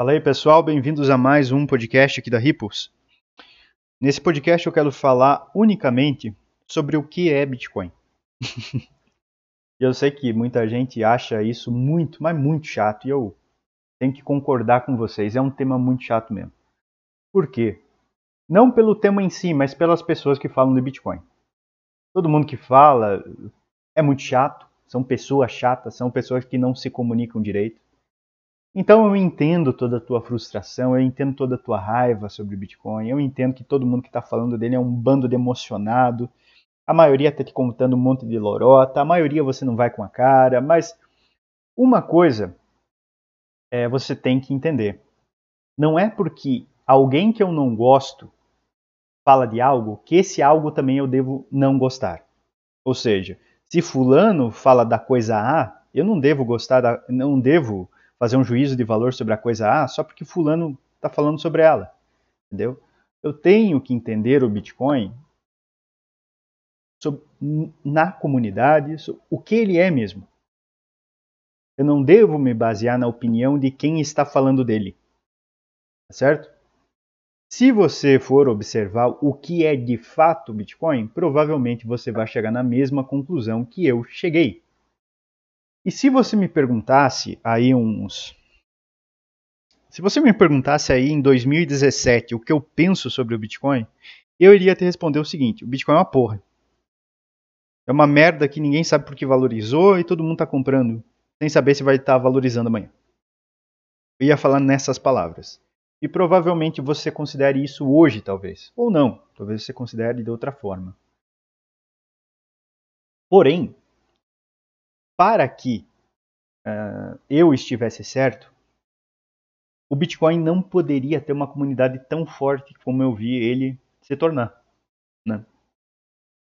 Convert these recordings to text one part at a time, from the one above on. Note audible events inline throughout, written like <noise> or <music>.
Fala aí pessoal, bem-vindos a mais um podcast aqui da Ripples. Nesse podcast eu quero falar unicamente sobre o que é Bitcoin. <laughs> eu sei que muita gente acha isso muito, mas muito chato e eu tenho que concordar com vocês, é um tema muito chato mesmo. Por quê? Não pelo tema em si, mas pelas pessoas que falam de Bitcoin. Todo mundo que fala é muito chato, são pessoas chatas, são pessoas que não se comunicam direito então eu entendo toda a tua frustração, eu entendo toda a tua raiva sobre o Bitcoin, eu entendo que todo mundo que está falando dele é um bando de emocionado, a maioria está te contando um monte de lorota, a maioria você não vai com a cara, mas uma coisa é, você tem que entender. Não é porque alguém que eu não gosto fala de algo que esse algo também eu devo não gostar. Ou seja, se fulano fala da coisa A, eu não devo gostar da, não devo fazer um juízo de valor sobre a coisa A só porque fulano está falando sobre ela, entendeu? Eu tenho que entender o Bitcoin na comunidade, o que ele é mesmo. Eu não devo me basear na opinião de quem está falando dele, tá certo? Se você for observar o que é de fato o Bitcoin, provavelmente você vai chegar na mesma conclusão que eu cheguei. E se você me perguntasse aí uns. Se você me perguntasse aí em 2017 o que eu penso sobre o Bitcoin, eu iria te responder o seguinte: o Bitcoin é uma porra. É uma merda que ninguém sabe por que valorizou e todo mundo está comprando, sem saber se vai estar tá valorizando amanhã. Eu ia falar nessas palavras. E provavelmente você considere isso hoje, talvez. Ou não. Talvez você considere de outra forma. Porém, para que uh, eu estivesse certo, o Bitcoin não poderia ter uma comunidade tão forte como eu vi ele se tornar. Né?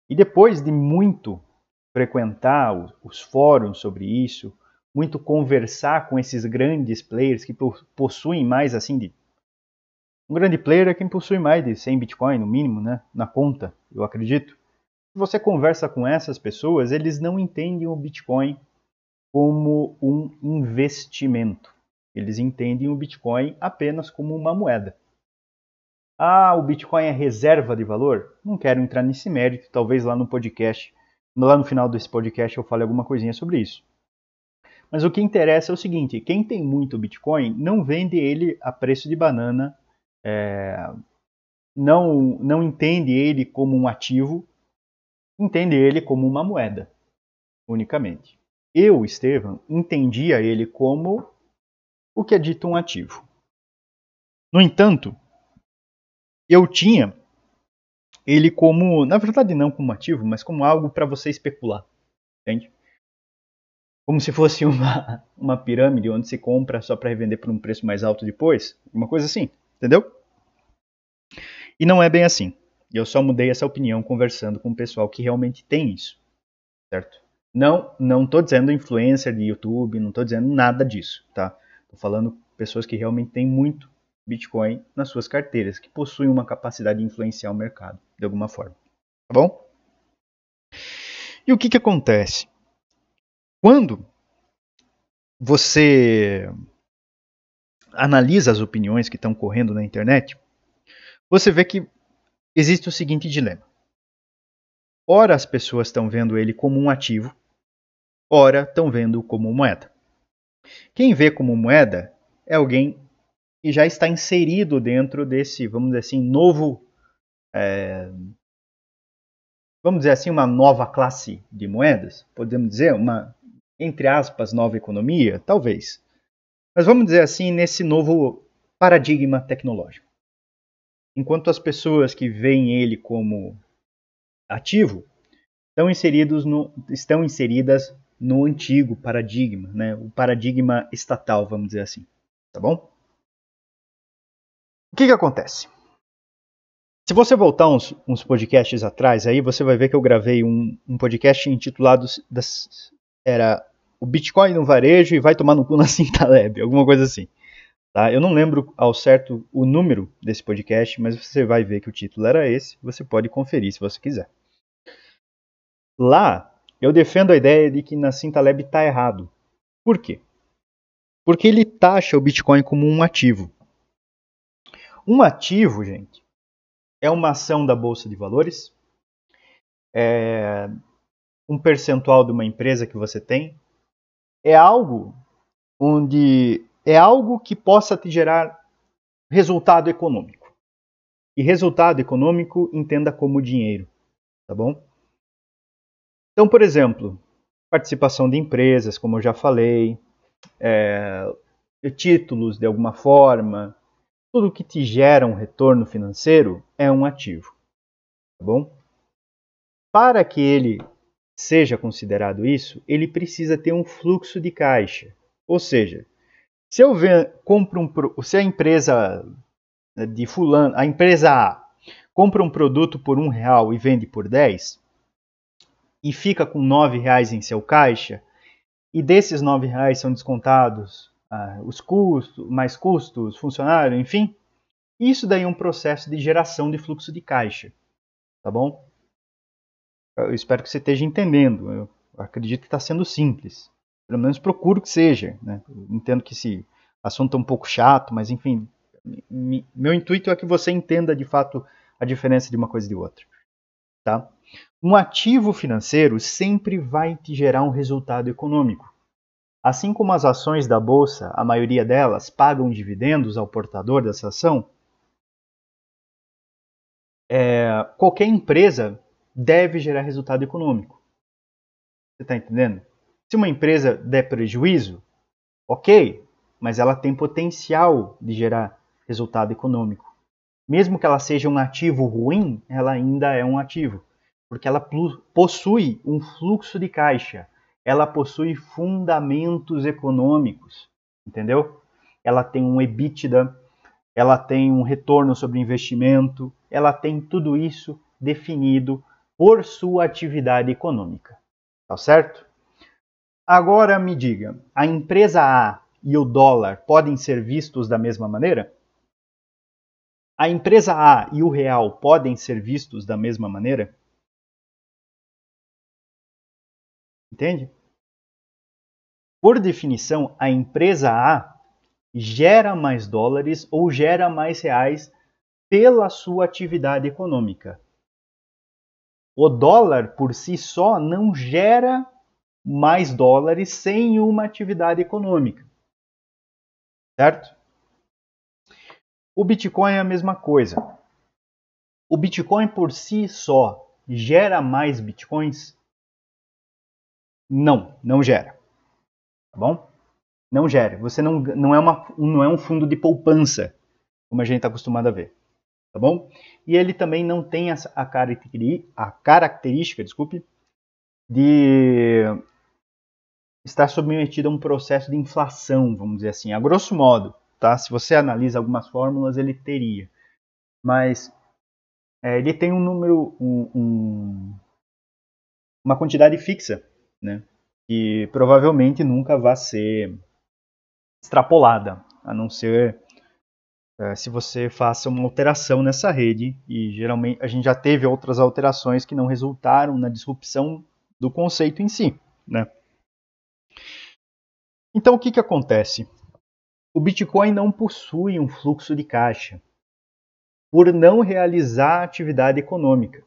E depois de muito frequentar os fóruns sobre isso, muito conversar com esses grandes players que possuem mais assim de um grande player é quem possui mais de 100 Bitcoin no mínimo, né, na conta, eu acredito você conversa com essas pessoas, eles não entendem o Bitcoin como um investimento. Eles entendem o Bitcoin apenas como uma moeda. Ah, o Bitcoin é reserva de valor? Não quero entrar nesse mérito, talvez lá no podcast, lá no final desse podcast eu fale alguma coisinha sobre isso. Mas o que interessa é o seguinte: quem tem muito Bitcoin não vende ele a preço de banana, é, não, não entende ele como um ativo, entende ele como uma moeda, unicamente. Eu, Estevam, entendia ele como o que é dito um ativo. No entanto, eu tinha ele como, na verdade não como ativo, mas como algo para você especular, entende? Como se fosse <laughs> uma, uma pirâmide onde se compra só para revender por um preço mais alto depois, uma coisa assim, entendeu? E não é bem assim. Eu só mudei essa opinião conversando com o pessoal que realmente tem isso, certo? Não, não tô dizendo influencer de YouTube, não estou dizendo nada disso, tá? Tô falando pessoas que realmente têm muito Bitcoin nas suas carteiras, que possuem uma capacidade de influenciar o mercado de alguma forma, tá bom? E o que que acontece? Quando você analisa as opiniões que estão correndo na internet, você vê que existe o seguinte dilema. Ora, as pessoas estão vendo ele como um ativo, ora, estão vendo como moeda. Quem vê como moeda é alguém que já está inserido dentro desse, vamos dizer assim, novo. É, vamos dizer assim, uma nova classe de moedas? Podemos dizer, uma, entre aspas, nova economia? Talvez. Mas vamos dizer assim, nesse novo paradigma tecnológico. Enquanto as pessoas que veem ele como ativo estão, inseridos no, estão inseridas no antigo paradigma, né? o paradigma estatal, vamos dizer assim. Tá bom? O que, que acontece? Se você voltar uns, uns, podcasts atrás, aí você vai ver que eu gravei um, um podcast intitulado das, era o Bitcoin no varejo e vai tomar no cu na Cintaleb, <laughs> alguma coisa assim. Tá? Eu não lembro ao certo o número desse podcast, mas você vai ver que o título era esse. Você pode conferir se você quiser. Lá, eu defendo a ideia de que Nassim Taleb está errado. Por quê? Porque ele taxa o Bitcoin como um ativo. Um ativo, gente, é uma ação da Bolsa de Valores, é um percentual de uma empresa que você tem, é algo onde é algo que possa te gerar resultado econômico. E resultado econômico entenda como dinheiro, tá bom? Então, por exemplo, participação de empresas, como eu já falei, é, títulos de alguma forma, tudo que te gera um retorno financeiro é um ativo, tá bom? Para que ele seja considerado isso, ele precisa ter um fluxo de caixa. Ou seja, se eu compro um, se a empresa né, de fulano, a empresa A compra um produto por um real e vende por 10 e fica com nove reais em seu caixa e desses nove reais são descontados ah, os custos, mais custos, funcionário, enfim, isso daí é um processo de geração de fluxo de caixa, tá bom? Eu espero que você esteja entendendo. Eu acredito que está sendo simples. Pelo menos procuro que seja. Né? entendo que esse assunto é um pouco chato, mas enfim, meu intuito é que você entenda de fato a diferença de uma coisa e de outra. Tá? Um ativo financeiro sempre vai te gerar um resultado econômico. Assim como as ações da bolsa, a maioria delas pagam dividendos ao portador dessa ação, é, qualquer empresa deve gerar resultado econômico. Você está entendendo? Se uma empresa der prejuízo, ok, mas ela tem potencial de gerar resultado econômico. Mesmo que ela seja um ativo ruim, ela ainda é um ativo, porque ela possui um fluxo de caixa, ela possui fundamentos econômicos, entendeu? Ela tem um EBITDA, ela tem um retorno sobre investimento, ela tem tudo isso definido por sua atividade econômica. Tá certo? Agora me diga, a empresa A e o dólar podem ser vistos da mesma maneira? A empresa A e o real podem ser vistos da mesma maneira? Entende? Por definição, a empresa A gera mais dólares ou gera mais reais pela sua atividade econômica. O dólar por si só não gera mais dólares sem uma atividade econômica. Certo? O Bitcoin é a mesma coisa. O Bitcoin por si só gera mais Bitcoins? Não, não gera. Tá bom? Não gera. Você não, não, é, uma, não é um fundo de poupança, como a gente está acostumado a ver tá bom? E ele também não tem a, a característica, desculpe, de estar submetido a um processo de inflação, vamos dizer assim, a grosso modo, tá? Se você analisa algumas fórmulas, ele teria, mas é, ele tem um número, um, um, uma quantidade fixa, né? Que provavelmente nunca vai ser extrapolada, a não ser é, se você faça uma alteração nessa rede, e geralmente a gente já teve outras alterações que não resultaram na disrupção do conceito em si. Né? Então o que, que acontece? O Bitcoin não possui um fluxo de caixa por não realizar atividade econômica,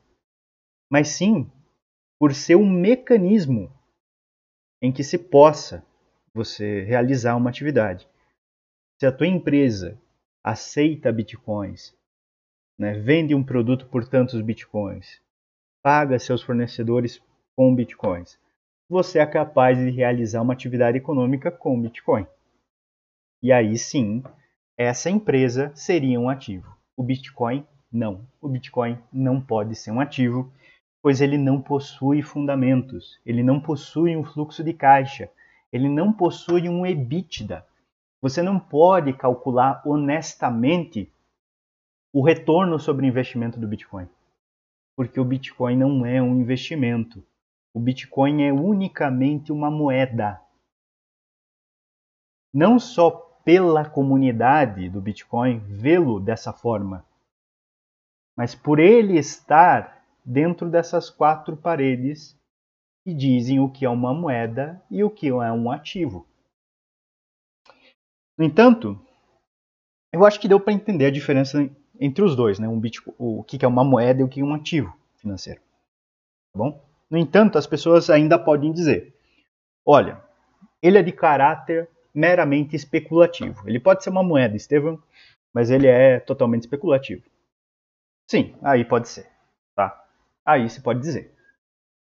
mas sim por ser um mecanismo em que se possa você realizar uma atividade. Se a tua empresa aceita bitcoins, né? vende um produto por tantos bitcoins, paga seus fornecedores com bitcoins, você é capaz de realizar uma atividade econômica com bitcoin. E aí sim, essa empresa seria um ativo. O bitcoin não. O bitcoin não pode ser um ativo, pois ele não possui fundamentos, ele não possui um fluxo de caixa, ele não possui um EBITDA, você não pode calcular honestamente o retorno sobre o investimento do Bitcoin. Porque o Bitcoin não é um investimento. O Bitcoin é unicamente uma moeda. Não só pela comunidade do Bitcoin vê-lo dessa forma, mas por ele estar dentro dessas quatro paredes que dizem o que é uma moeda e o que é um ativo. No entanto, eu acho que deu para entender a diferença entre os dois, né? Um Bitcoin, o que é uma moeda e o que é um ativo financeiro. Tá bom? No entanto, as pessoas ainda podem dizer: olha, ele é de caráter meramente especulativo. Ele pode ser uma moeda, Estevam, mas ele é totalmente especulativo. Sim, aí pode ser, tá? Aí se pode dizer.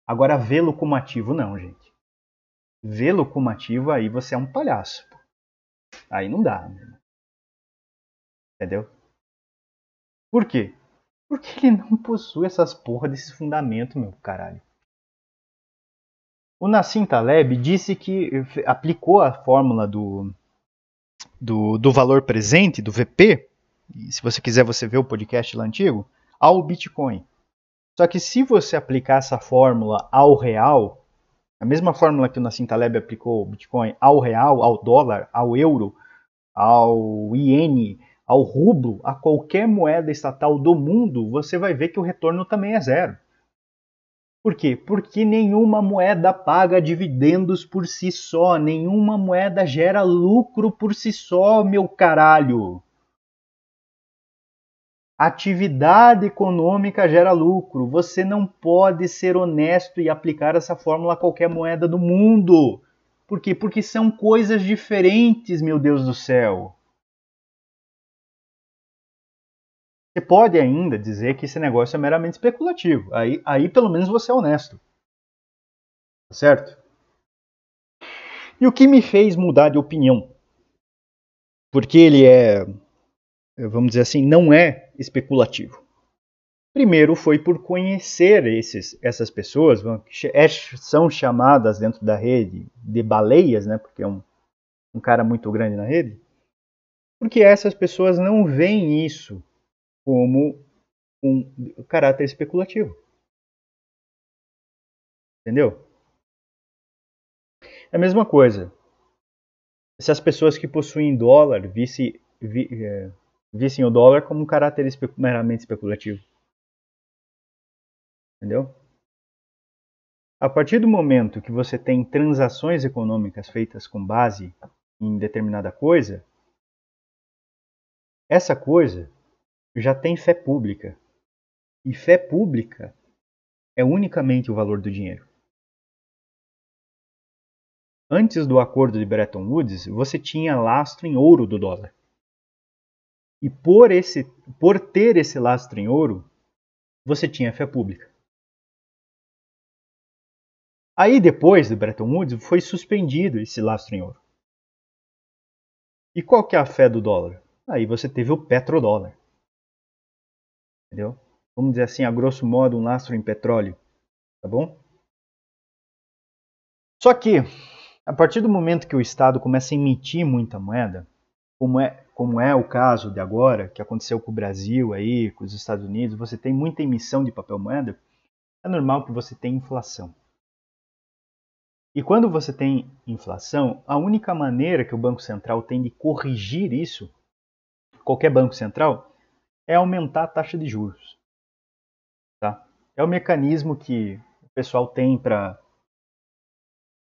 Agora, vê-lo como ativo, não, gente. Vê-lo como ativo, aí você é um palhaço. Pô. Aí não dá. Né? Entendeu? Por quê? Porque ele não possui essas porra desses fundamentos, meu caralho. O Nassim Taleb disse que aplicou a fórmula do, do, do valor presente, do VP, se você quiser você vê o podcast lá antigo, ao Bitcoin. Só que se você aplicar essa fórmula ao real, a mesma fórmula que o Nassim Taleb aplicou ao Bitcoin ao real, ao dólar, ao euro, ao iene, ao rublo, a qualquer moeda estatal do mundo, você vai ver que o retorno também é zero. Por quê? Porque nenhuma moeda paga dividendos por si só, nenhuma moeda gera lucro por si só, meu caralho. Atividade econômica gera lucro. Você não pode ser honesto e aplicar essa fórmula a qualquer moeda do mundo. Por quê? Porque são coisas diferentes, meu Deus do céu. Você pode ainda dizer que esse negócio é meramente especulativo. Aí, aí pelo menos você é honesto. Tá certo? E o que me fez mudar de opinião? Porque ele é, vamos dizer assim, não é especulativo. Primeiro foi por conhecer esses, essas pessoas, é, são chamadas dentro da rede de baleias, né, porque é um, um cara muito grande na rede, porque essas pessoas não veem isso como um caráter especulativo. Entendeu? É a mesma coisa. Se as pessoas que possuem dólar visse, vi, é, vissem o dólar como um caráter espe meramente especulativo. Entendeu? A partir do momento que você tem transações econômicas feitas com base em determinada coisa, essa coisa já tem fé pública. E fé pública é unicamente o valor do dinheiro. Antes do acordo de Bretton Woods, você tinha lastro em ouro do dólar. E por, esse, por ter esse lastro em ouro, você tinha fé pública. Aí depois do Bretton Woods foi suspendido esse lastro em ouro. E qual que é a fé do dólar? Aí você teve o petrodólar entendeu? Vamos dizer assim, a grosso modo, um lastro em petróleo, tá bom? Só que, a partir do momento que o Estado começa a emitir muita moeda, como é, como é o caso de agora, que aconteceu com o Brasil aí, com os Estados Unidos, você tem muita emissão de papel moeda, é normal que você tenha inflação. E quando você tem inflação, a única maneira que o Banco Central tem de corrigir isso, qualquer banco central, é aumentar a taxa de juros. Tá? É o mecanismo que o pessoal tem para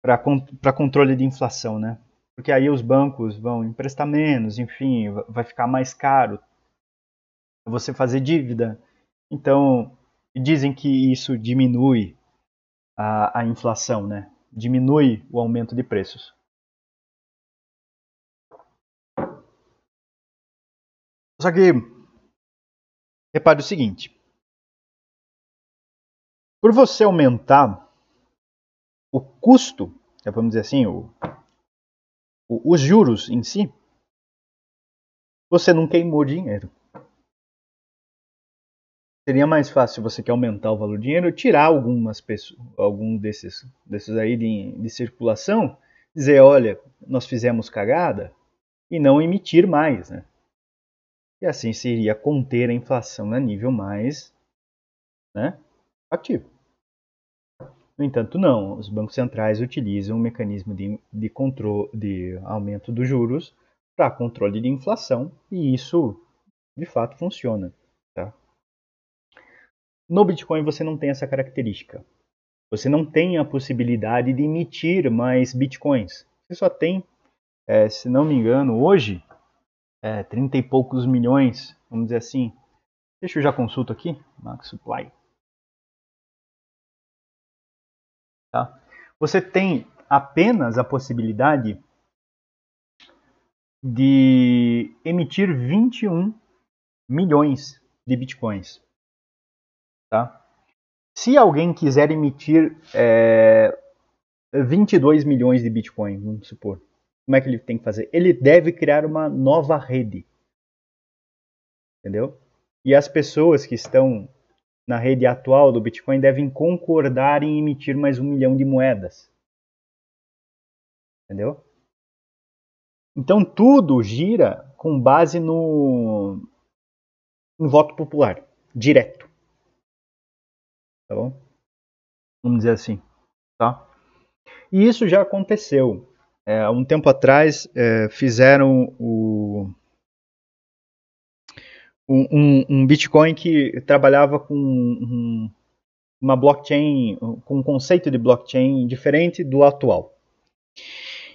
para controle de inflação, né? Porque aí os bancos vão emprestar menos, enfim, vai ficar mais caro você fazer dívida. Então, dizem que isso diminui a, a inflação, né? Diminui o aumento de preços. Só que Repare o seguinte: por você aumentar o custo, né, vamos dizer assim, o, o, os juros em si, você não queimou dinheiro. Seria mais fácil você quer aumentar o valor do dinheiro, tirar algumas pessoas, algum desses, desses aí de, de circulação, dizer, olha, nós fizemos cagada e não emitir mais, né? E assim se iria conter a inflação a nível mais né, ativo. No entanto, não. Os bancos centrais utilizam um mecanismo de, de, controle, de aumento dos juros para controle de inflação e isso, de fato, funciona. Tá? No Bitcoin você não tem essa característica. Você não tem a possibilidade de emitir mais Bitcoins. Você só tem é, se não me engano, hoje, é, 30 e poucos milhões, vamos dizer assim. Deixa eu já consulto aqui, Max Supply. Tá? Você tem apenas a possibilidade de emitir 21 milhões de bitcoins. Tá? Se alguém quiser emitir é, 22 milhões de bitcoin, vamos supor, como é que ele tem que fazer? Ele deve criar uma nova rede. Entendeu? E as pessoas que estão na rede atual do Bitcoin devem concordar em emitir mais um milhão de moedas. Entendeu? Então tudo gira com base no em voto popular, direto. Tá bom? Vamos dizer assim, tá? E isso já aconteceu. É, um tempo atrás é, fizeram o, um, um, Bitcoin que trabalhava com um, uma blockchain, com um conceito de blockchain diferente do atual.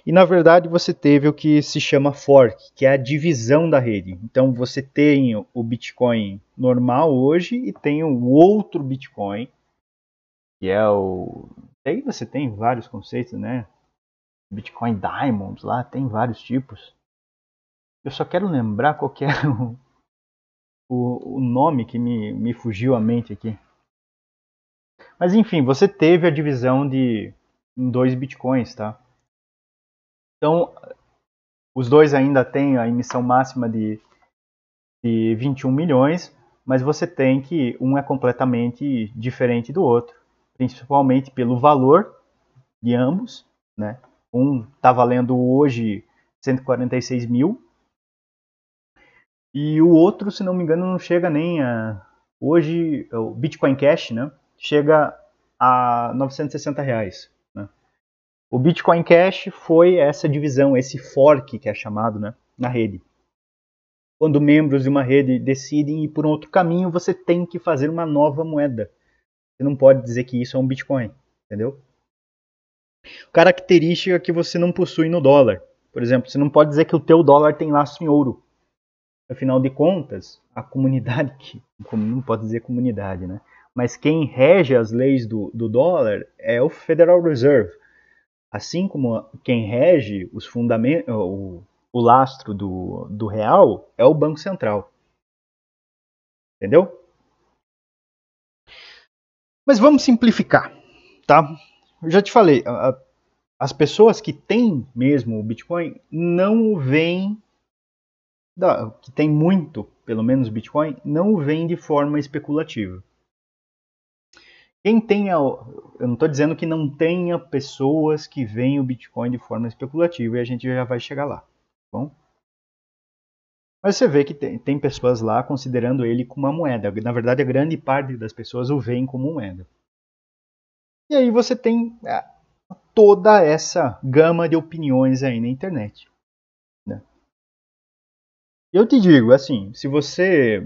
E na verdade você teve o que se chama fork, que é a divisão da rede. Então você tem o Bitcoin normal hoje e tem o outro Bitcoin, que é o. Aí você tem vários conceitos, né? Bitcoin Diamonds lá, tem vários tipos. Eu só quero lembrar qual que é <laughs> o, o, o nome que me, me fugiu à mente aqui. Mas enfim, você teve a divisão de em dois bitcoins, tá? Então, os dois ainda têm a emissão máxima de, de 21 milhões, mas você tem que um é completamente diferente do outro, principalmente pelo valor de ambos, né? Um está valendo hoje 146 mil e o outro, se não me engano, não chega nem a. Hoje, o Bitcoin Cash, né? Chega a 960 reais. Né? O Bitcoin Cash foi essa divisão, esse fork que é chamado né, na rede. Quando membros de uma rede decidem ir por um outro caminho, você tem que fazer uma nova moeda. Você não pode dizer que isso é um Bitcoin, entendeu? Característica que você não possui no dólar. Por exemplo, você não pode dizer que o teu dólar tem laço em ouro. Afinal de contas, a comunidade, que <laughs> não pode dizer comunidade, né? Mas quem rege as leis do, do dólar é o Federal Reserve. Assim como quem rege os fundamentos, o, o lastro do, do real é o Banco Central. Entendeu? Mas vamos simplificar, tá? Já te falei, as pessoas que têm mesmo o Bitcoin não o veem que tem muito, pelo menos Bitcoin, não vem de forma especulativa. Quem tenha, eu não estou dizendo que não tenha pessoas que veem o Bitcoin de forma especulativa e a gente já vai chegar lá, tá bom? Mas você vê que tem, tem pessoas lá considerando ele como uma moeda. Na verdade, a grande parte das pessoas o veem como moeda. E aí você tem é, toda essa gama de opiniões aí na internet. Eu te digo, assim, se você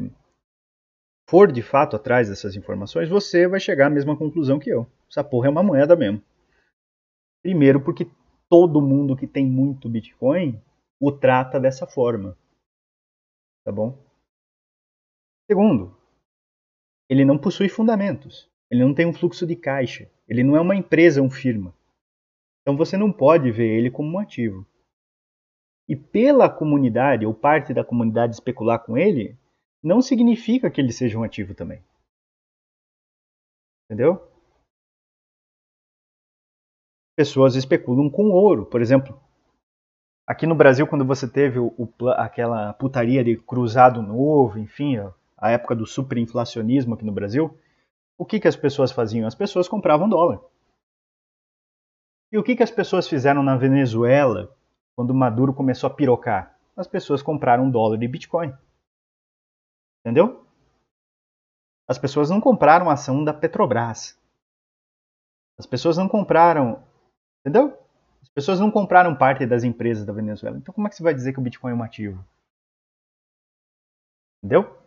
for de fato atrás dessas informações, você vai chegar à mesma conclusão que eu. Essa porra é uma moeda mesmo. Primeiro, porque todo mundo que tem muito Bitcoin o trata dessa forma. Tá bom? Segundo, ele não possui fundamentos. Ele não tem um fluxo de caixa. Ele não é uma empresa, um firma. Então você não pode ver ele como um ativo e pela comunidade ou parte da comunidade especular com ele, não significa que ele seja um ativo também. Entendeu? Pessoas especulam com ouro, por exemplo. Aqui no Brasil, quando você teve o, o, aquela putaria de cruzado novo, enfim, a época do superinflacionismo aqui no Brasil, o que, que as pessoas faziam? As pessoas compravam dólar. E o que, que as pessoas fizeram na Venezuela quando Maduro começou a pirocar? As pessoas compraram dólar e Bitcoin. Entendeu? As pessoas não compraram a ação da Petrobras. As pessoas não compraram. Entendeu? As pessoas não compraram parte das empresas da Venezuela. Então, como é que você vai dizer que o Bitcoin é um ativo? Entendeu?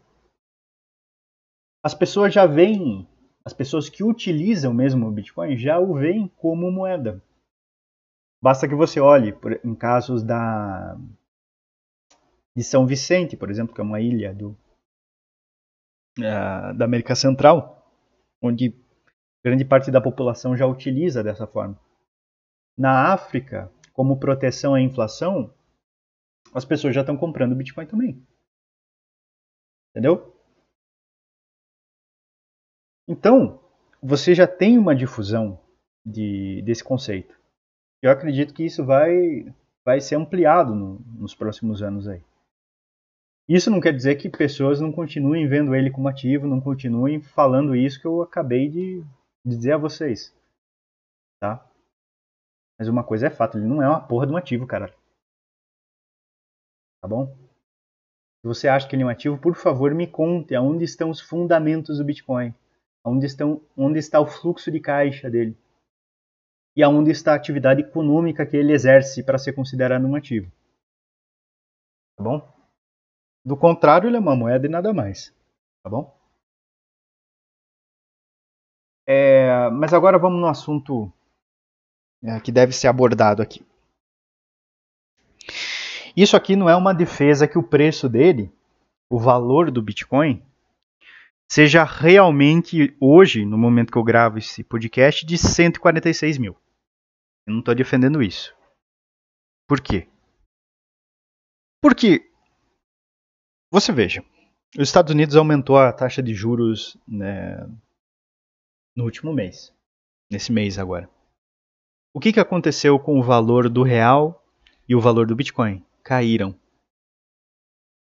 As pessoas já veem, as pessoas que utilizam mesmo o Bitcoin já o veem como moeda. Basta que você olhe por, em casos da de São Vicente, por exemplo, que é uma ilha do, uh, da América Central, onde grande parte da população já utiliza dessa forma. Na África, como proteção à inflação, as pessoas já estão comprando Bitcoin também. Entendeu? Então, você já tem uma difusão de, desse conceito. Eu acredito que isso vai, vai ser ampliado no, nos próximos anos aí. Isso não quer dizer que pessoas não continuem vendo ele como ativo, não continuem falando isso que eu acabei de, dizer a vocês. Tá? Mas uma coisa é fato, ele não é uma porra de um ativo, cara. Tá bom? Se você acha que ele é um ativo, por favor, me conte aonde estão os fundamentos do Bitcoin. Onde, estão, onde está o fluxo de caixa dele. E aonde está a atividade econômica que ele exerce para ser considerado um ativo. Tá bom? Do contrário, ele é uma moeda e nada mais. Tá bom? É, mas agora vamos no assunto é, que deve ser abordado aqui. Isso aqui não é uma defesa que o preço dele, o valor do Bitcoin, seja realmente hoje, no momento que eu gravo esse podcast, de 146 mil. Eu não estou defendendo isso. Por quê? Porque você veja, os Estados Unidos aumentou a taxa de juros né, no último mês, nesse mês agora. O que, que aconteceu com o valor do real e o valor do Bitcoin? Caíram.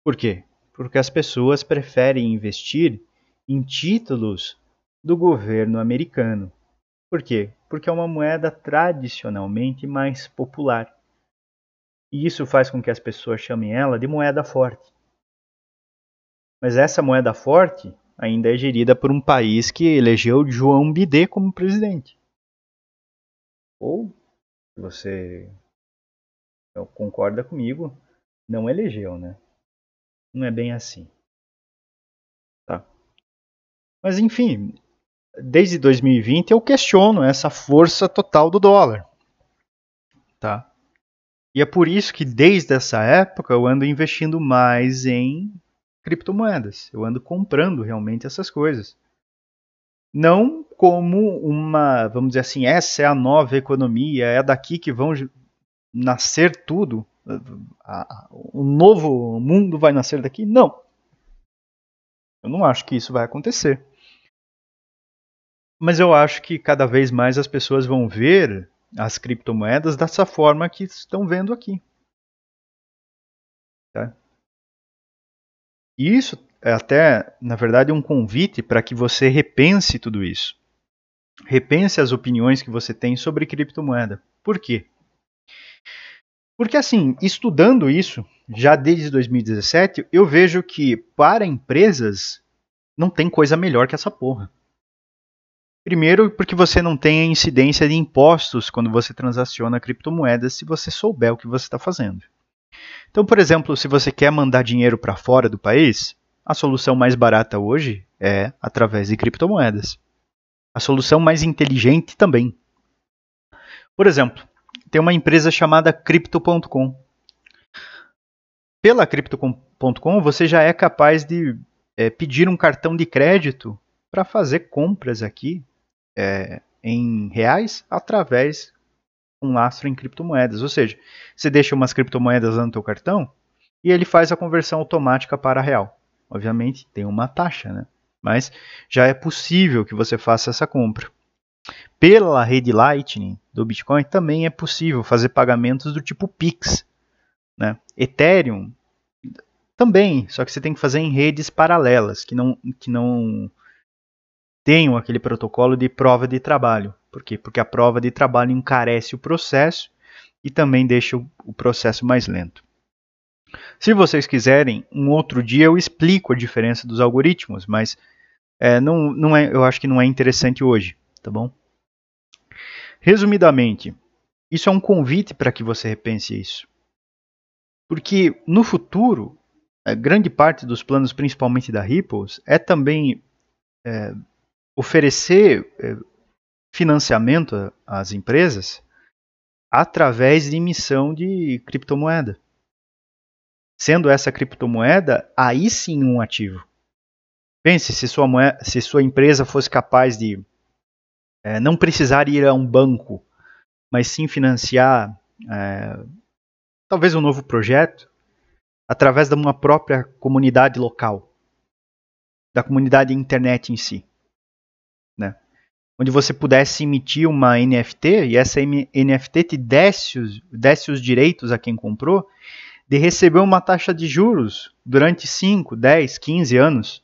Por quê? Porque as pessoas preferem investir em títulos do governo americano. Por quê? Porque é uma moeda tradicionalmente mais popular. E isso faz com que as pessoas chamem ela de moeda forte. Mas essa moeda forte ainda é gerida por um país que elegeu João Bidê como presidente. Ou, se você concorda comigo, não elegeu, né? Não é bem assim. Mas enfim, desde 2020 eu questiono essa força total do dólar. Tá? E é por isso que desde essa época eu ando investindo mais em criptomoedas. Eu ando comprando realmente essas coisas. Não como uma, vamos dizer assim, essa é a nova economia, é daqui que vão nascer tudo. O novo mundo vai nascer daqui? Não. Eu não acho que isso vai acontecer. Mas eu acho que cada vez mais as pessoas vão ver as criptomoedas dessa forma que estão vendo aqui. Tá? E isso é até, na verdade, um convite para que você repense tudo isso. Repense as opiniões que você tem sobre criptomoeda. Por quê? Porque assim, estudando isso, já desde 2017, eu vejo que para empresas não tem coisa melhor que essa porra. Primeiro, porque você não tem a incidência de impostos quando você transaciona criptomoedas se você souber o que você está fazendo. Então, por exemplo, se você quer mandar dinheiro para fora do país, a solução mais barata hoje é através de criptomoedas. A solução mais inteligente também. Por exemplo, tem uma empresa chamada Crypto.com. Pela Crypto.com você já é capaz de é, pedir um cartão de crédito para fazer compras aqui é, em reais através um lastro em criptomoedas. Ou seja, você deixa umas criptomoedas lá no teu cartão e ele faz a conversão automática para real. Obviamente tem uma taxa, né? mas já é possível que você faça essa compra. Pela rede Lightning do Bitcoin também é possível fazer pagamentos do tipo Pix. Né? Ethereum também, só que você tem que fazer em redes paralelas, que não, que não tenham aquele protocolo de prova de trabalho. Por quê? Porque a prova de trabalho encarece o processo e também deixa o processo mais lento. Se vocês quiserem, um outro dia eu explico a diferença dos algoritmos, mas é, não, não é, eu acho que não é interessante hoje, tá bom? Resumidamente, isso é um convite para que você repense isso. Porque no futuro, é, grande parte dos planos, principalmente da Ripples, é também é, oferecer é, financiamento às empresas através de emissão de criptomoeda. Sendo essa criptomoeda, aí sim um ativo. Pense se sua, moeda, se sua empresa fosse capaz de é, não precisar ir a um banco, mas sim financiar é, talvez um novo projeto através de uma própria comunidade local, da comunidade internet em si? Onde você pudesse emitir uma NFT e essa NFT te desse os, desse os direitos a quem comprou de receber uma taxa de juros durante 5, 10, 15 anos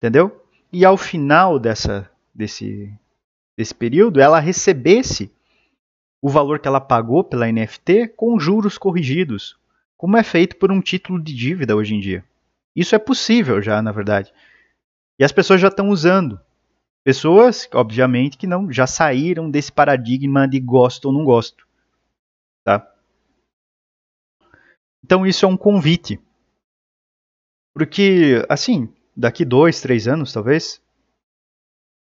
entendeu? E ao final dessa, desse, desse período, ela recebesse o valor que ela pagou pela NFT com juros corrigidos, como é feito por um título de dívida hoje em dia. Isso é possível já, na verdade. E as pessoas já estão usando. Pessoas, obviamente, que não já saíram desse paradigma de gosto ou não gosto. Tá? Então isso é um convite. Porque, assim, daqui dois, três anos, talvez,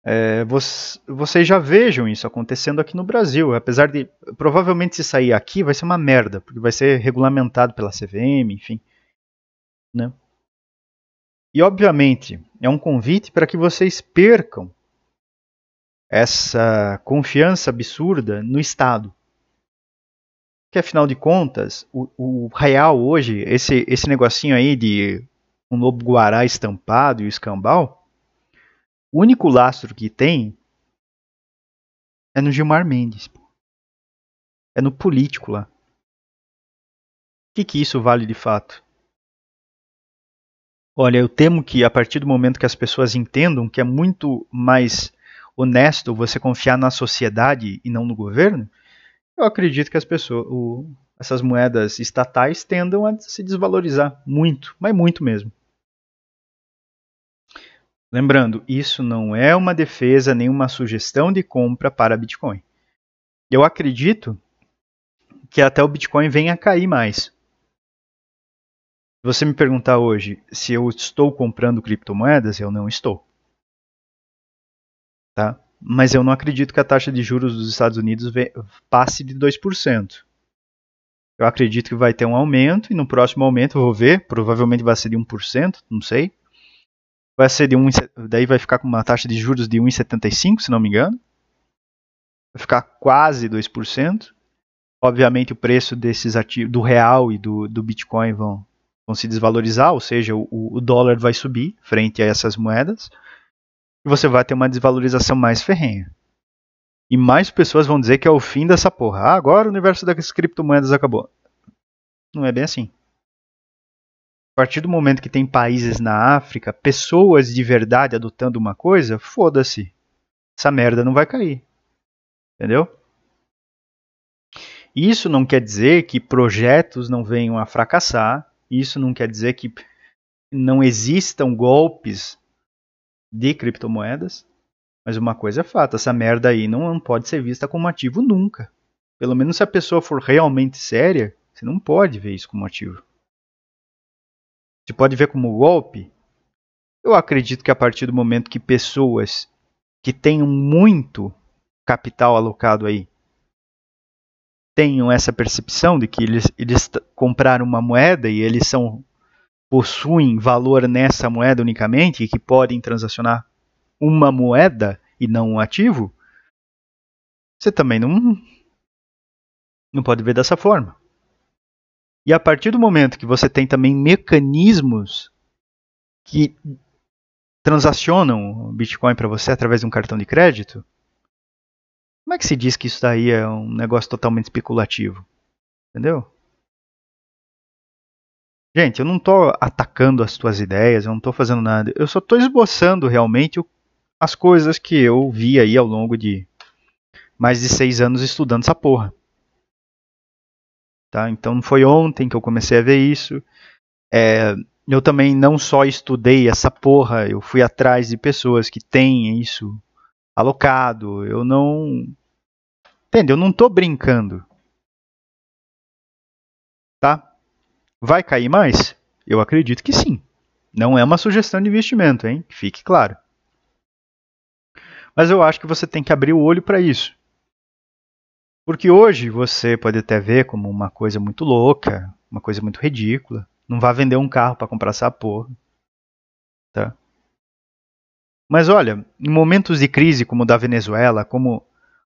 é, vocês já vejam isso acontecendo aqui no Brasil. Apesar de, provavelmente, se sair aqui, vai ser uma merda, porque vai ser regulamentado pela CVM, enfim. Né? E, obviamente, é um convite para que vocês percam essa confiança absurda no Estado. Que, afinal de contas, o, o real hoje, esse, esse negocinho aí de um lobo guará estampado e o escambau, o único lastro que tem é no Gilmar Mendes. É no político lá. O que, que isso vale de fato? Olha, eu temo que a partir do momento que as pessoas entendam que é muito mais honesto você confiar na sociedade e não no governo, eu acredito que as pessoas, o, essas moedas estatais tendam a se desvalorizar muito, mas muito mesmo. Lembrando, isso não é uma defesa nem uma sugestão de compra para Bitcoin. Eu acredito que até o Bitcoin venha a cair mais. Se você me perguntar hoje se eu estou comprando criptomoedas, eu não estou. Tá? Mas eu não acredito que a taxa de juros dos Estados Unidos passe de 2%. Eu acredito que vai ter um aumento e no próximo aumento eu vou ver, provavelmente vai ser de 1%, não sei vai ser de 1, daí vai ficar com uma taxa de juros de 1,75, se não me engano. Vai ficar quase 2%. Obviamente o preço desses ativos do real e do, do Bitcoin vão, vão se desvalorizar, ou seja, o, o dólar vai subir frente a essas moedas. E você vai ter uma desvalorização mais ferrenha. E mais pessoas vão dizer que é o fim dessa porra. Ah, agora o universo das criptomoedas acabou. Não é bem assim. A partir do momento que tem países na África, pessoas de verdade adotando uma coisa, foda-se. Essa merda não vai cair. Entendeu? Isso não quer dizer que projetos não venham a fracassar. Isso não quer dizer que não existam golpes de criptomoedas. Mas uma coisa é fato, essa merda aí não pode ser vista como ativo nunca. Pelo menos se a pessoa for realmente séria, você não pode ver isso como ativo. Você pode ver como golpe. Eu acredito que a partir do momento que pessoas que tenham muito capital alocado aí tenham essa percepção de que eles, eles compraram uma moeda e eles são possuem valor nessa moeda unicamente e que podem transacionar uma moeda e não um ativo, você também não não pode ver dessa forma. E a partir do momento que você tem também mecanismos que transacionam Bitcoin para você através de um cartão de crédito, como é que se diz que isso daí é um negócio totalmente especulativo? Entendeu? Gente, eu não estou atacando as tuas ideias, eu não estou fazendo nada. Eu só estou esboçando realmente as coisas que eu vi aí ao longo de mais de seis anos estudando essa porra. Tá? Então foi ontem que eu comecei a ver isso. É, eu também não só estudei essa porra, eu fui atrás de pessoas que têm isso alocado. Eu não. Entende? Eu não estou brincando. Vai cair mais? Eu acredito que sim. Não é uma sugestão de investimento, hein? Fique claro. Mas eu acho que você tem que abrir o olho para isso. Porque hoje você pode até ver como uma coisa muito louca, uma coisa muito ridícula. Não vá vender um carro para comprar essa porra. Tá? Mas olha, em momentos de crise como o da Venezuela, como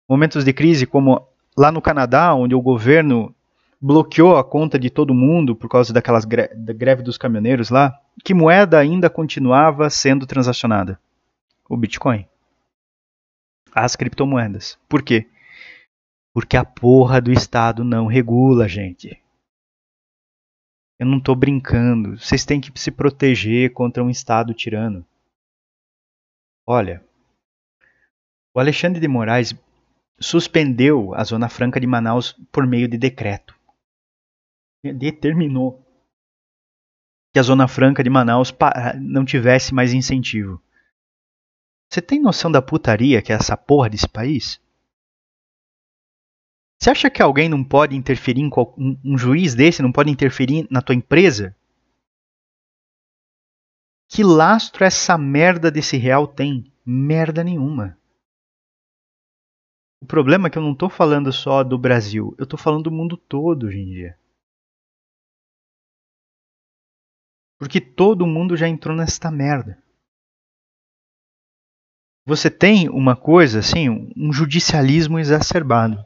momentos de crise como lá no Canadá, onde o governo bloqueou a conta de todo mundo por causa daquelas gre da greve dos caminhoneiros lá, que moeda ainda continuava sendo transacionada? O Bitcoin. As criptomoedas. Por quê? Porque a porra do Estado não regula, gente. Eu não estou brincando. Vocês têm que se proteger contra um Estado tirano. Olha, o Alexandre de Moraes suspendeu a Zona Franca de Manaus por meio de decreto determinou que a Zona Franca de Manaus não tivesse mais incentivo. Você tem noção da putaria que é essa porra desse país? Você acha que alguém não pode interferir em qual, um, um juiz desse não pode interferir na tua empresa? Que lastro essa merda desse real tem? Merda nenhuma. O problema é que eu não estou falando só do Brasil, eu estou falando do mundo todo hoje em dia. Porque todo mundo já entrou nesta merda. Você tem uma coisa assim, um judicialismo exacerbado.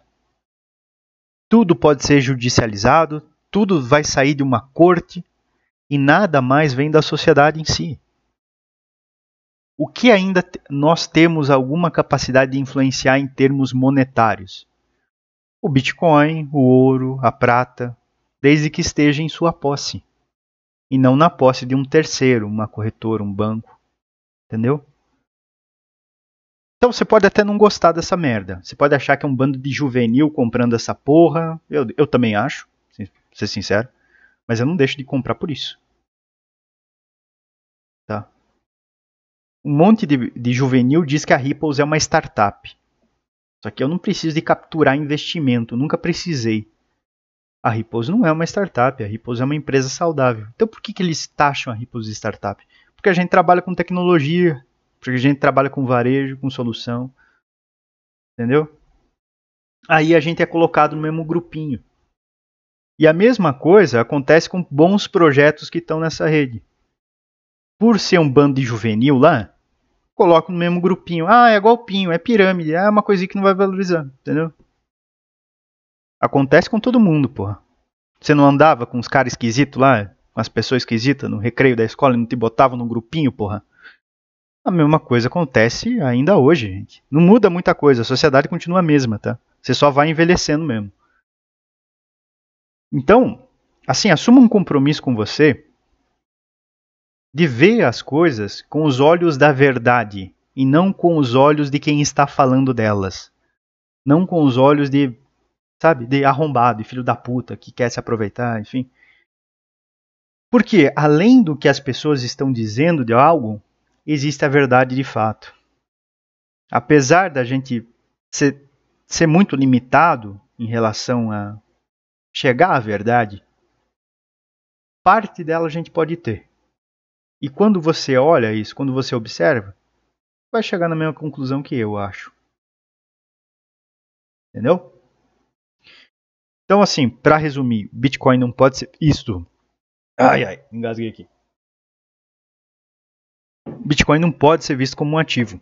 Tudo pode ser judicializado, tudo vai sair de uma corte e nada mais vem da sociedade em si. O que ainda nós temos alguma capacidade de influenciar em termos monetários? O Bitcoin, o ouro, a prata, desde que esteja em sua posse e não na posse de um terceiro, uma corretora, um banco. Entendeu? Então você pode até não gostar dessa merda. Você pode achar que é um bando de juvenil comprando essa porra. Eu, eu também acho, pra ser sincero. Mas eu não deixo de comprar por isso. Tá? Um monte de, de juvenil diz que a Ripples é uma startup. Só que eu não preciso de capturar investimento. Nunca precisei. A Ripples não é uma startup, a Ripples é uma empresa saudável. Então por que, que eles taxam a Ripples de startup? Porque a gente trabalha com tecnologia, porque a gente trabalha com varejo, com solução. Entendeu? Aí a gente é colocado no mesmo grupinho. E a mesma coisa acontece com bons projetos que estão nessa rede. Por ser um bando de juvenil lá, coloco no mesmo grupinho. Ah, é golpinho, é pirâmide, é uma coisinha que não vai valorizar, entendeu? Acontece com todo mundo, porra. Você não andava com os caras esquisitos lá, com as pessoas esquisitas no recreio da escola e não te botavam num grupinho, porra? A mesma coisa acontece ainda hoje, gente. Não muda muita coisa, a sociedade continua a mesma, tá? Você só vai envelhecendo mesmo. Então, assim, assuma um compromisso com você de ver as coisas com os olhos da verdade e não com os olhos de quem está falando delas. Não com os olhos de sabe? De arrombado e filho da puta que quer se aproveitar, enfim. Porque, além do que as pessoas estão dizendo de algo, existe a verdade de fato. Apesar da gente ser, ser muito limitado em relação a chegar à verdade, parte dela a gente pode ter. E quando você olha isso, quando você observa, vai chegar na mesma conclusão que eu acho. Entendeu? Então, assim, para resumir, Bitcoin não pode ser isto. Ai, ai, engasguei aqui. Bitcoin não pode ser visto como um ativo.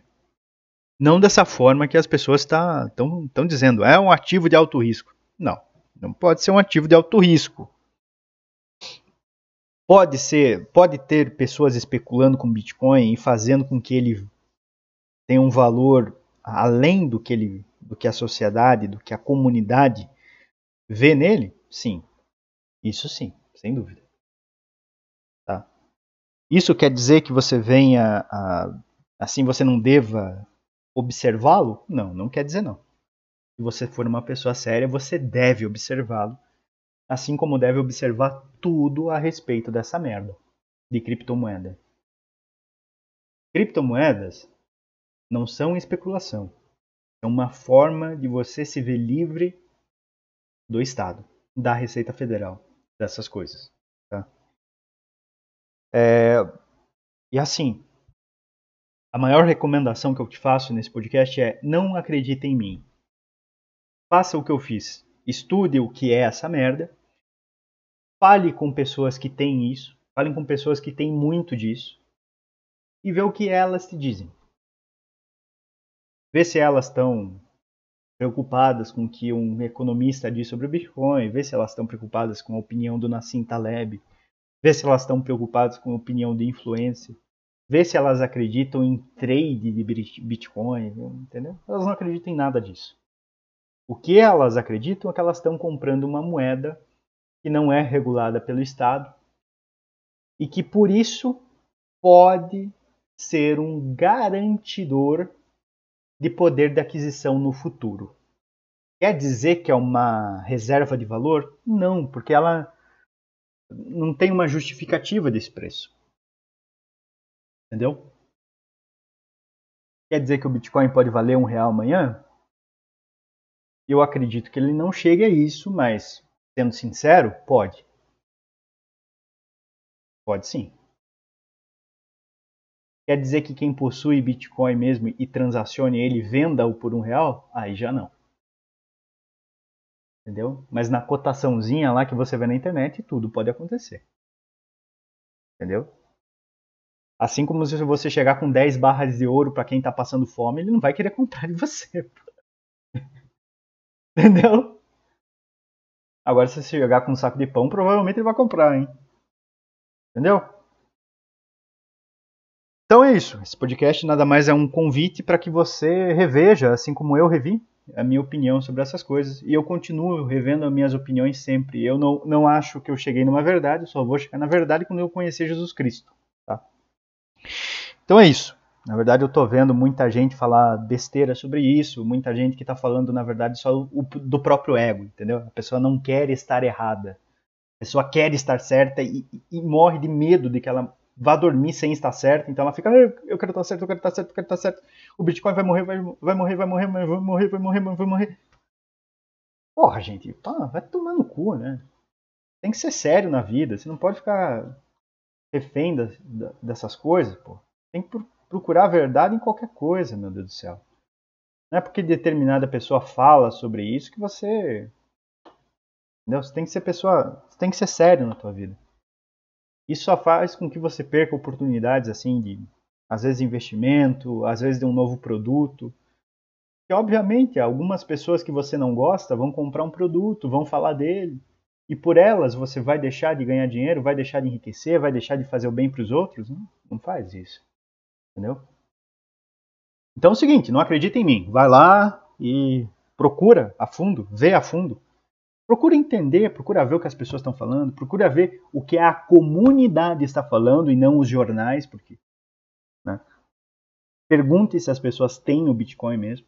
Não dessa forma que as pessoas estão tá, dizendo. É um ativo de alto risco. Não, não pode ser um ativo de alto risco. Pode ser, pode ter pessoas especulando com Bitcoin e fazendo com que ele tenha um valor além do que ele, do que a sociedade, do que a comunidade vê nele? Sim. Isso sim, sem dúvida. Tá? Isso quer dizer que você venha a, assim você não deva observá-lo? Não, não quer dizer não. Se você for uma pessoa séria, você deve observá-lo, assim como deve observar tudo a respeito dessa merda de criptomoeda. Criptomoedas não são especulação. É uma forma de você se ver livre do Estado, da Receita Federal, dessas coisas. Tá? É, e assim, a maior recomendação que eu te faço nesse podcast é não acredite em mim. faça o que eu fiz. Estude o que é essa merda. Fale com pessoas que têm isso. Fale com pessoas que têm muito disso. E vê o que elas te dizem. Vê se elas estão preocupadas com o que um economista diz sobre o Bitcoin, vê se elas estão preocupadas com a opinião do Nassim Taleb, vê se elas estão preocupadas com a opinião de influência, vê se elas acreditam em trade de Bitcoin, entendeu? Elas não acreditam em nada disso. O que elas acreditam é que elas estão comprando uma moeda que não é regulada pelo Estado e que por isso pode ser um garantidor de poder de aquisição no futuro. Quer dizer que é uma reserva de valor? Não, porque ela não tem uma justificativa desse preço. Entendeu? Quer dizer que o Bitcoin pode valer um real amanhã? Eu acredito que ele não chegue a isso, mas sendo sincero, pode. Pode sim. Quer dizer que quem possui Bitcoin mesmo e transacione ele, venda-o por um real? Aí já não. Entendeu? Mas na cotaçãozinha lá que você vê na internet, tudo pode acontecer. Entendeu? Assim como se você chegar com 10 barras de ouro para quem está passando fome, ele não vai querer comprar de você. <laughs> Entendeu? Agora, se você chegar com um saco de pão, provavelmente ele vai comprar, hein? Entendeu? Então é isso. Esse podcast nada mais é um convite para que você reveja, assim como eu revi, a minha opinião sobre essas coisas. E eu continuo revendo as minhas opiniões sempre. Eu não, não acho que eu cheguei numa verdade, só vou chegar na verdade quando eu conhecer Jesus Cristo. Tá? Então é isso. Na verdade, eu estou vendo muita gente falar besteira sobre isso, muita gente que está falando, na verdade, só o, do próprio ego, entendeu? A pessoa não quer estar errada. A pessoa quer estar certa e, e morre de medo de que ela vá dormir sem estar certo. Então ela fica, ah, eu quero estar certo, eu quero estar certo, eu quero estar certo. O Bitcoin vai morrer, vai, vai morrer, vai morrer, vai morrer, vai morrer, vai morrer. Porra, gente, pá, vai tomar no cu, né? Tem que ser sério na vida. Você não pode ficar refém dessas coisas, pô. Tem que procurar a verdade em qualquer coisa, meu Deus do céu. Não é porque determinada pessoa fala sobre isso que você. Entendeu? Você tem que ser pessoa. Você tem que ser sério na tua vida. Isso só faz com que você perca oportunidades assim de, às vezes, investimento, às vezes de um novo produto. E obviamente, algumas pessoas que você não gosta vão comprar um produto, vão falar dele. E por elas você vai deixar de ganhar dinheiro, vai deixar de enriquecer, vai deixar de fazer o bem para os outros? Não, não faz isso. Entendeu? Então é o seguinte, não acredita em mim. Vai lá e procura a fundo, vê a fundo Procura entender, procura ver o que as pessoas estão falando, procura ver o que a comunidade está falando e não os jornais, porque. Né? Pergunte se as pessoas têm o Bitcoin mesmo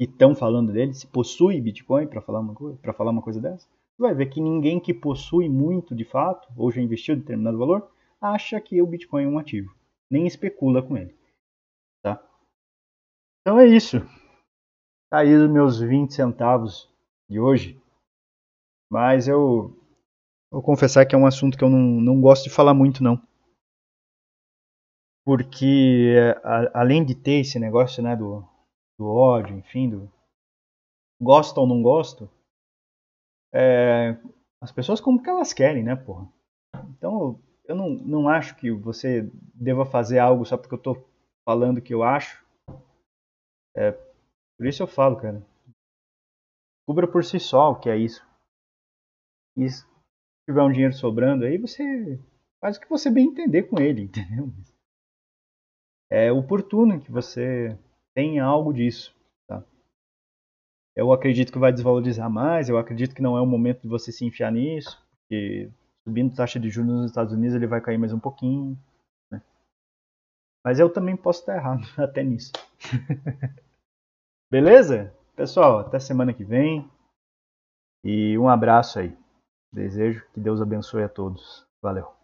e estão falando dele, se possui Bitcoin para falar uma coisa, para falar uma coisa dessa. Você vai ver que ninguém que possui muito de fato ou já investiu determinado valor acha que o Bitcoin é um ativo, nem especula com ele, tá? Então é isso. Tá aí os meus 20 centavos de hoje. Mas eu vou confessar que é um assunto que eu não, não gosto de falar muito, não. Porque, a, além de ter esse negócio né, do, do ódio, enfim, do gosto ou não gosto, é, as pessoas como que elas querem, né, porra? Então, eu não, não acho que você deva fazer algo só porque eu tô falando que eu acho. É, por isso eu falo, cara. Cubra por si só o que é isso e se tiver um dinheiro sobrando aí, você faz o que você bem entender com ele, <laughs> entendeu? É oportuno que você tenha algo disso. Tá? Eu acredito que vai desvalorizar mais, eu acredito que não é o momento de você se enfiar nisso, porque subindo taxa de juros nos Estados Unidos ele vai cair mais um pouquinho. Né? Mas eu também posso estar errado <laughs> até nisso. <laughs> Beleza? Pessoal, até semana que vem. E um abraço aí. Desejo que Deus abençoe a todos. Valeu.